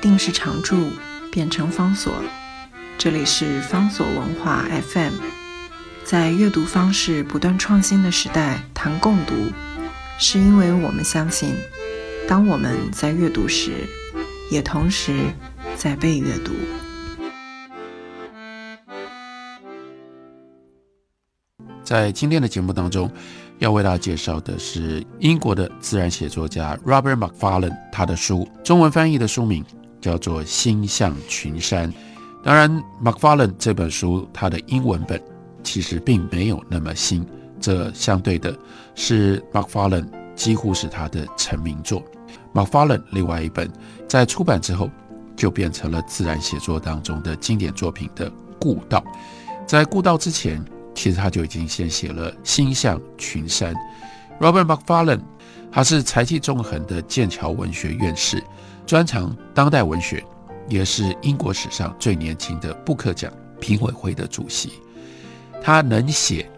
定是常住，变成方所。这里是方所文化 FM，在阅读方式不断创新的时代，谈共读，是因为我们相信，当我们在阅读时，也同时在被阅读。在今天的节目当中，要为大家介绍的是英国的自然写作家 Robert Macfarlane，他的书中文翻译的书名叫做《星象群山》。当然，Macfarlane 这本书它的英文本其实并没有那么新，这相对的是 Macfarlane 几乎是他的成名作。Macfarlane 另外一本在出版之后就变成了自然写作当中的经典作品的《故道》。在《故道》之前。其实他就已经先写了《星象群山》。Robert Macfarlane，他是才气纵横的剑桥文学院士，专长当代文学，也是英国史上最年轻的布克奖评委会的主席。他能写，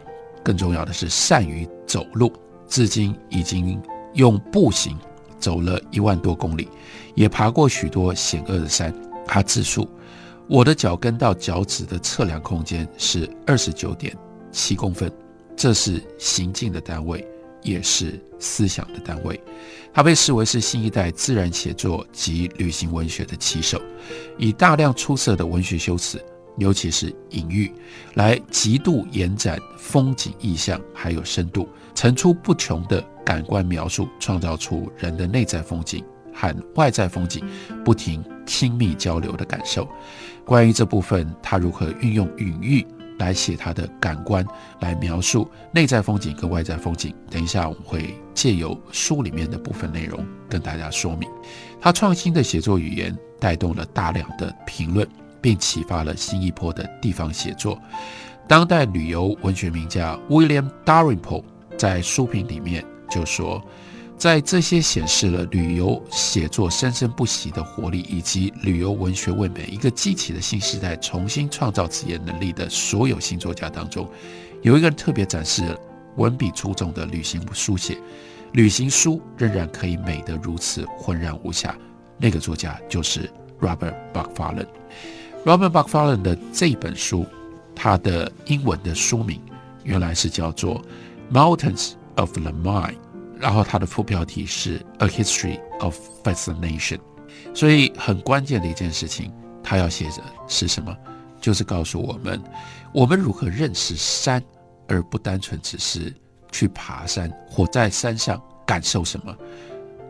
更重要的是善于走路，至今已经用步行走了一万多公里，也爬过许多险恶的山。他自述：“我的脚跟到脚趾的测量空间是二十九点。”七公分，这是行进的单位，也是思想的单位。他被视为是新一代自然写作及旅行文学的旗手，以大量出色的文学修辞，尤其是隐喻，来极度延展风景意象，还有深度，层出不穷的感官描述，创造出人的内在风景和外在风景不停亲密交流的感受。关于这部分，他如何运用隐喻？来写他的感官，来描述内在风景跟外在风景。等一下，我们会借由书里面的部分内容跟大家说明。他创新的写作语言带动了大量的评论，并启发了新一波的地方写作。当代旅游文学名家 William Dalrymple 在书评里面就说。在这些显示了旅游写作生生不息的活力，以及旅游文学为每一个激起的新时代重新创造词言能力的所有新作家当中，有一个人特别展示了文笔出众的旅行书写，旅行书仍然可以美得如此浑然无瑕。那个作家就是 Robert b u c k f a r l a n d。Robert b u c k f a r l a n d 的这本书，它的英文的书名原来是叫做《Mountains of the Mind》。然后它的副标题是《A History of Fascination》，所以很关键的一件事情，他要写的是什么？就是告诉我们，我们如何认识山，而不单纯只是去爬山或在山上感受什么。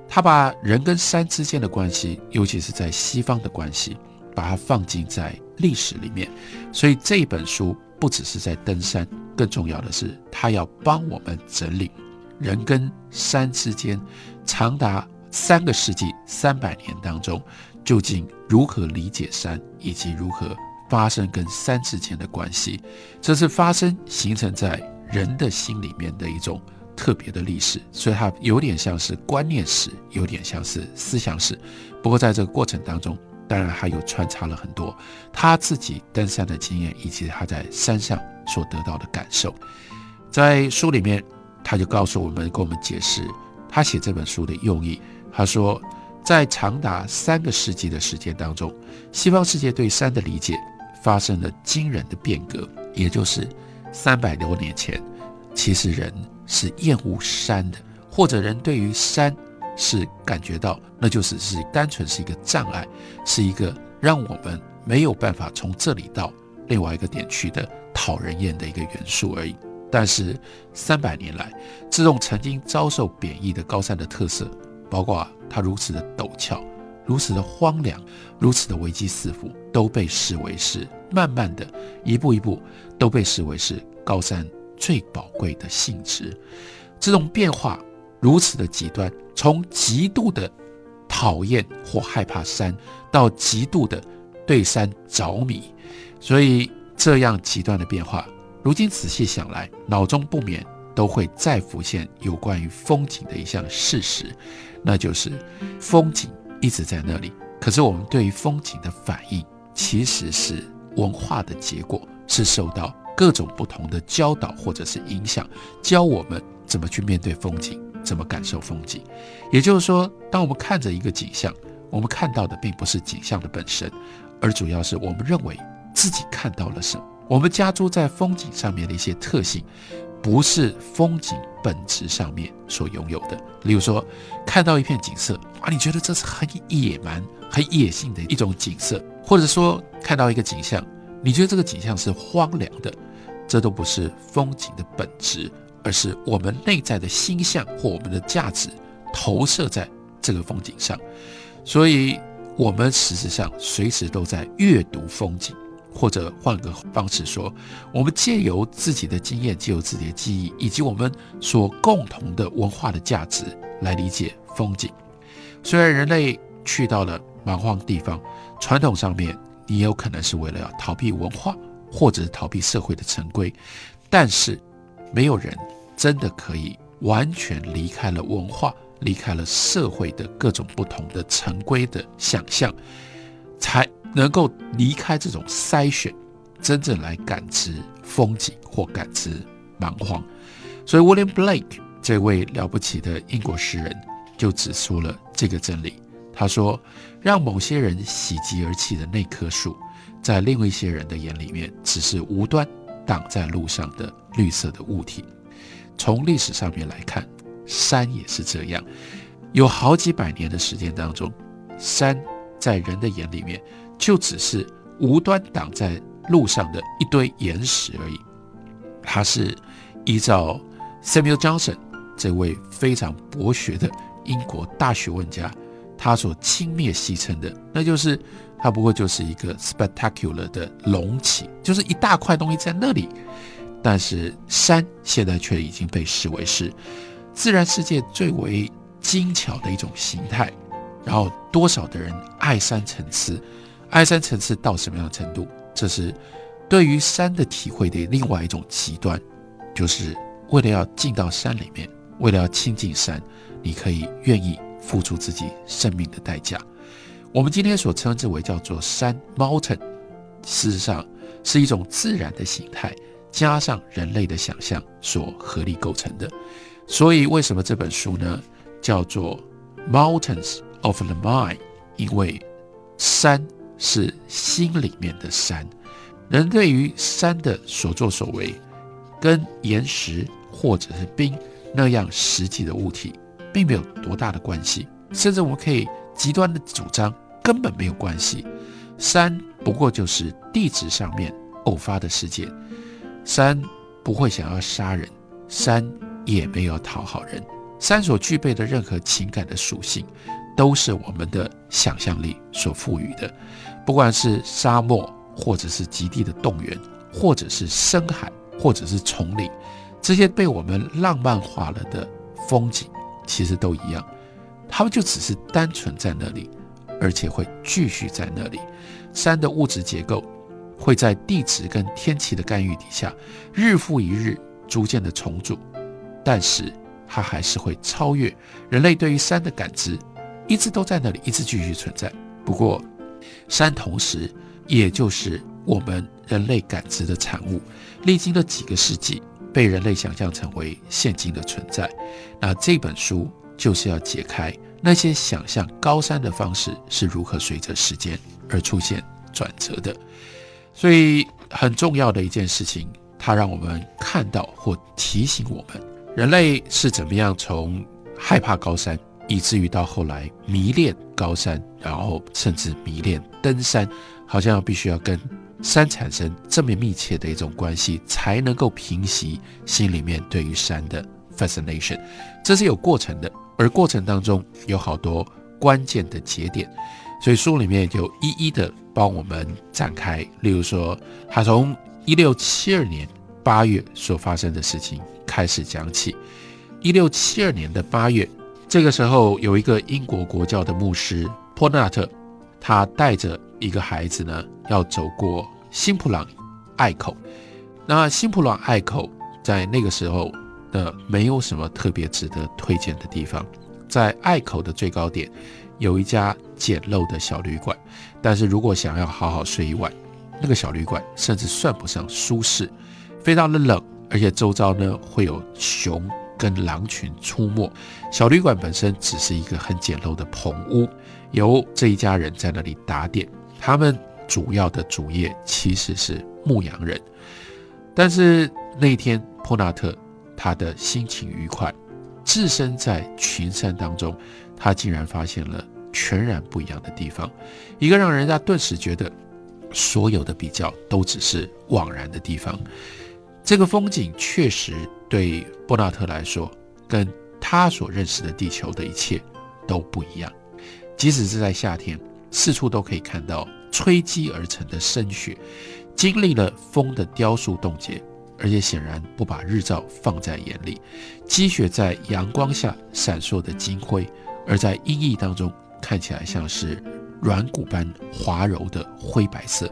他把人跟山之间的关系，尤其是在西方的关系，把它放进在历史里面。所以这本书不只是在登山，更重要的是，他要帮我们整理。人跟山之间，长达三个世纪、三百年当中，究竟如何理解山，以及如何发生跟山之间的关系？这是发生形成在人的心里面的一种特别的历史，所以它有点像是观念史，有点像是思想史。不过在这个过程当中，当然还有穿插了很多他自己登山的经验，以及他在山上所得到的感受。在书里面。他就告诉我们，跟我们解释他写这本书的用意。他说，在长达三个世纪的时间当中，西方世界对山的理解发生了惊人的变革。也就是三百多年前，其实人是厌恶山的，或者人对于山是感觉到那就只是单纯是一个障碍，是一个让我们没有办法从这里到另外一个点去的讨人厌的一个元素而已。但是三百年来，这种曾经遭受贬义的高山的特色，包括它如此的陡峭、如此的荒凉、如此的危机四伏，都被视为是慢慢的一步一步都被视为是高山最宝贵的性质。这种变化如此的极端，从极度的讨厌或害怕山，到极度的对山着迷，所以这样极端的变化。如今仔细想来，脑中不免都会再浮现有关于风景的一项事实，那就是风景一直在那里。可是我们对于风景的反应，其实是文化的结果，是受到各种不同的教导或者是影响，教我们怎么去面对风景，怎么感受风景。也就是说，当我们看着一个景象，我们看到的并不是景象的本身，而主要是我们认为自己看到了什么。我们加诸在风景上面的一些特性，不是风景本质上面所拥有的。例如说，看到一片景色啊，你觉得这是很野蛮、很野性的一种景色，或者说看到一个景象，你觉得这个景象是荒凉的，这都不是风景的本质，而是我们内在的心象或我们的价值投射在这个风景上。所以，我们实质上随时都在阅读风景。或者换个方式说，我们借由自己的经验，借由自己的记忆，以及我们所共同的文化的价值来理解风景。虽然人类去到了蛮荒地方，传统上面你有可能是为了要逃避文化，或者是逃避社会的陈规，但是没有人真的可以完全离开了文化，离开了社会的各种不同的陈规的想象，才。能够离开这种筛选，真正来感知风景或感知蛮荒，所以 William Blake 这位了不起的英国诗人就指出了这个真理。他说：“让某些人喜极而泣的那棵树，在另外一些人的眼里面，只是无端挡在路上的绿色的物体。从历史上面来看，山也是这样。有好几百年的时间当中，山在人的眼里面。”就只是无端挡在路上的一堆岩石而已。他是依照 Samuel Johnson 这位非常博学的英国大学问家，他所轻蔑戏称的，那就是他不过就是一个 spectacular 的隆起，就是一大块东西在那里。但是山现在却已经被视为是自然世界最为精巧的一种形态。然后多少的人爱山成痴。爱山层次到什么样的程度？这是对于山的体会的另外一种极端，就是为了要进到山里面，为了要亲近山，你可以愿意付出自己生命的代价。我们今天所称之为叫做山 （mountain），事实上是一种自然的形态，加上人类的想象所合力构成的。所以，为什么这本书呢叫做《Mountains of the Mind》？因为山。是心里面的山，人对于山的所作所为，跟岩石或者是冰那样实际的物体，并没有多大的关系，甚至我们可以极端的主张根本没有关系。山不过就是地质上面偶发的事件，山不会想要杀人，山也没有讨好人，山所具备的任何情感的属性。都是我们的想象力所赋予的，不管是沙漠，或者是极地的动员，或者是深海，或者是丛林，这些被我们浪漫化了的风景，其实都一样，它们就只是单纯在那里，而且会继续在那里。山的物质结构会在地质跟天气的干预底下，日复一日逐渐的重组，但是它还是会超越人类对于山的感知。一直都在那里，一直继续存在。不过，山同时也就是我们人类感知的产物，历经了几个世纪，被人类想象成为现今的存在。那这本书就是要解开那些想象高山的方式是如何随着时间而出现转折的。所以，很重要的一件事情，它让我们看到或提醒我们，人类是怎么样从害怕高山。以至于到后来迷恋高山，然后甚至迷恋登山，好像必须要跟山产生这么密切的一种关系，才能够平息心里面对于山的 fascination。这是有过程的，而过程当中有好多关键的节点，所以书里面就一一的帮我们展开。例如说，他从一六七二年八月所发生的事情开始讲起。一六七二年的八月。这个时候，有一个英国国教的牧师波纳特，他带着一个孩子呢，要走过新普朗隘口。那新普朗隘口在那个时候的没有什么特别值得推荐的地方，在隘口的最高点有一家简陋的小旅馆，但是如果想要好好睡一晚，那个小旅馆甚至算不上舒适，非常的冷，而且周遭呢会有熊跟狼群出没。小旅馆本身只是一个很简陋的棚屋，由这一家人在那里打点。他们主要的主业其实是牧羊人。但是那天，波纳特他的心情愉快，置身在群山当中，他竟然发现了全然不一样的地方，一个让人家顿时觉得所有的比较都只是枉然的地方。这个风景确实对波纳特来说，跟他所认识的地球的一切都不一样。即使是在夏天，四处都可以看到吹积而成的深雪。经历了风的雕塑冻结，而且显然不把日照放在眼里。积雪在阳光下闪烁的金灰，而在阴翳当中看起来像是软骨般滑柔的灰白色。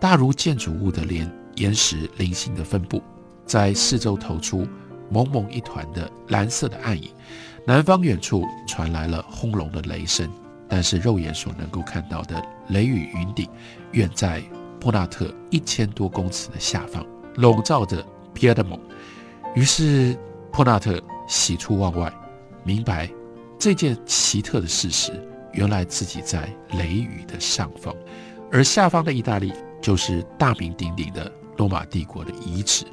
大如建筑物的连岩石零星的分布，在四周投出蒙蒙一团的蓝色的暗影。南方远处传来了轰隆的雷声，但是肉眼所能够看到的雷雨云顶，远在。波纳特一千多公尺的下方，笼罩着皮埃德蒙。于是，波纳特喜出望外，明白这件奇特的事实：原来自己在雷雨的上方，而下方的意大利就是大名鼎鼎的罗马帝国的遗址。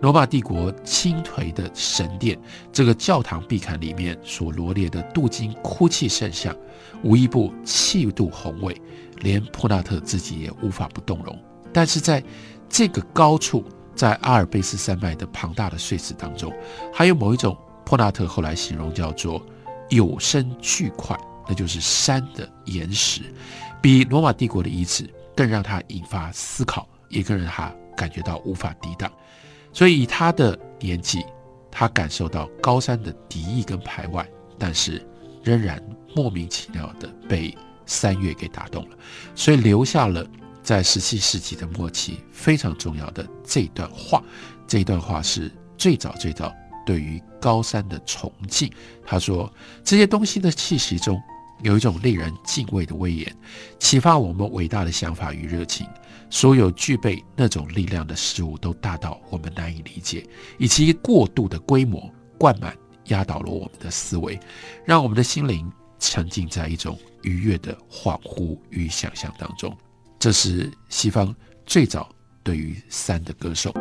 罗马帝国倾颓的神殿，这个教堂壁龛里面所罗列的镀金哭泣圣像，无一部气度宏伟。连普纳特自己也无法不动容，但是在这个高处，在阿尔卑斯山脉的庞大的碎石当中，还有某一种普纳特后来形容叫做有生巨块，那就是山的岩石，比罗马帝国的遗址更让他引发思考，也更让他感觉到无法抵挡。所以以他的年纪，他感受到高山的敌意跟排外，但是仍然莫名其妙的被。三月给打动了，所以留下了在十七世纪的末期非常重要的这段话。这段话是最早最早对于高山的崇敬。他说：“这些东西的气息中有一种令人敬畏的威严，启发我们伟大的想法与热情。所有具备那种力量的事物都大到我们难以理解，以及过度的规模灌满压倒了我们的思维，让我们的心灵。”沉浸在一种愉悦的恍惚与想象当中，这是西方最早对于三的歌颂。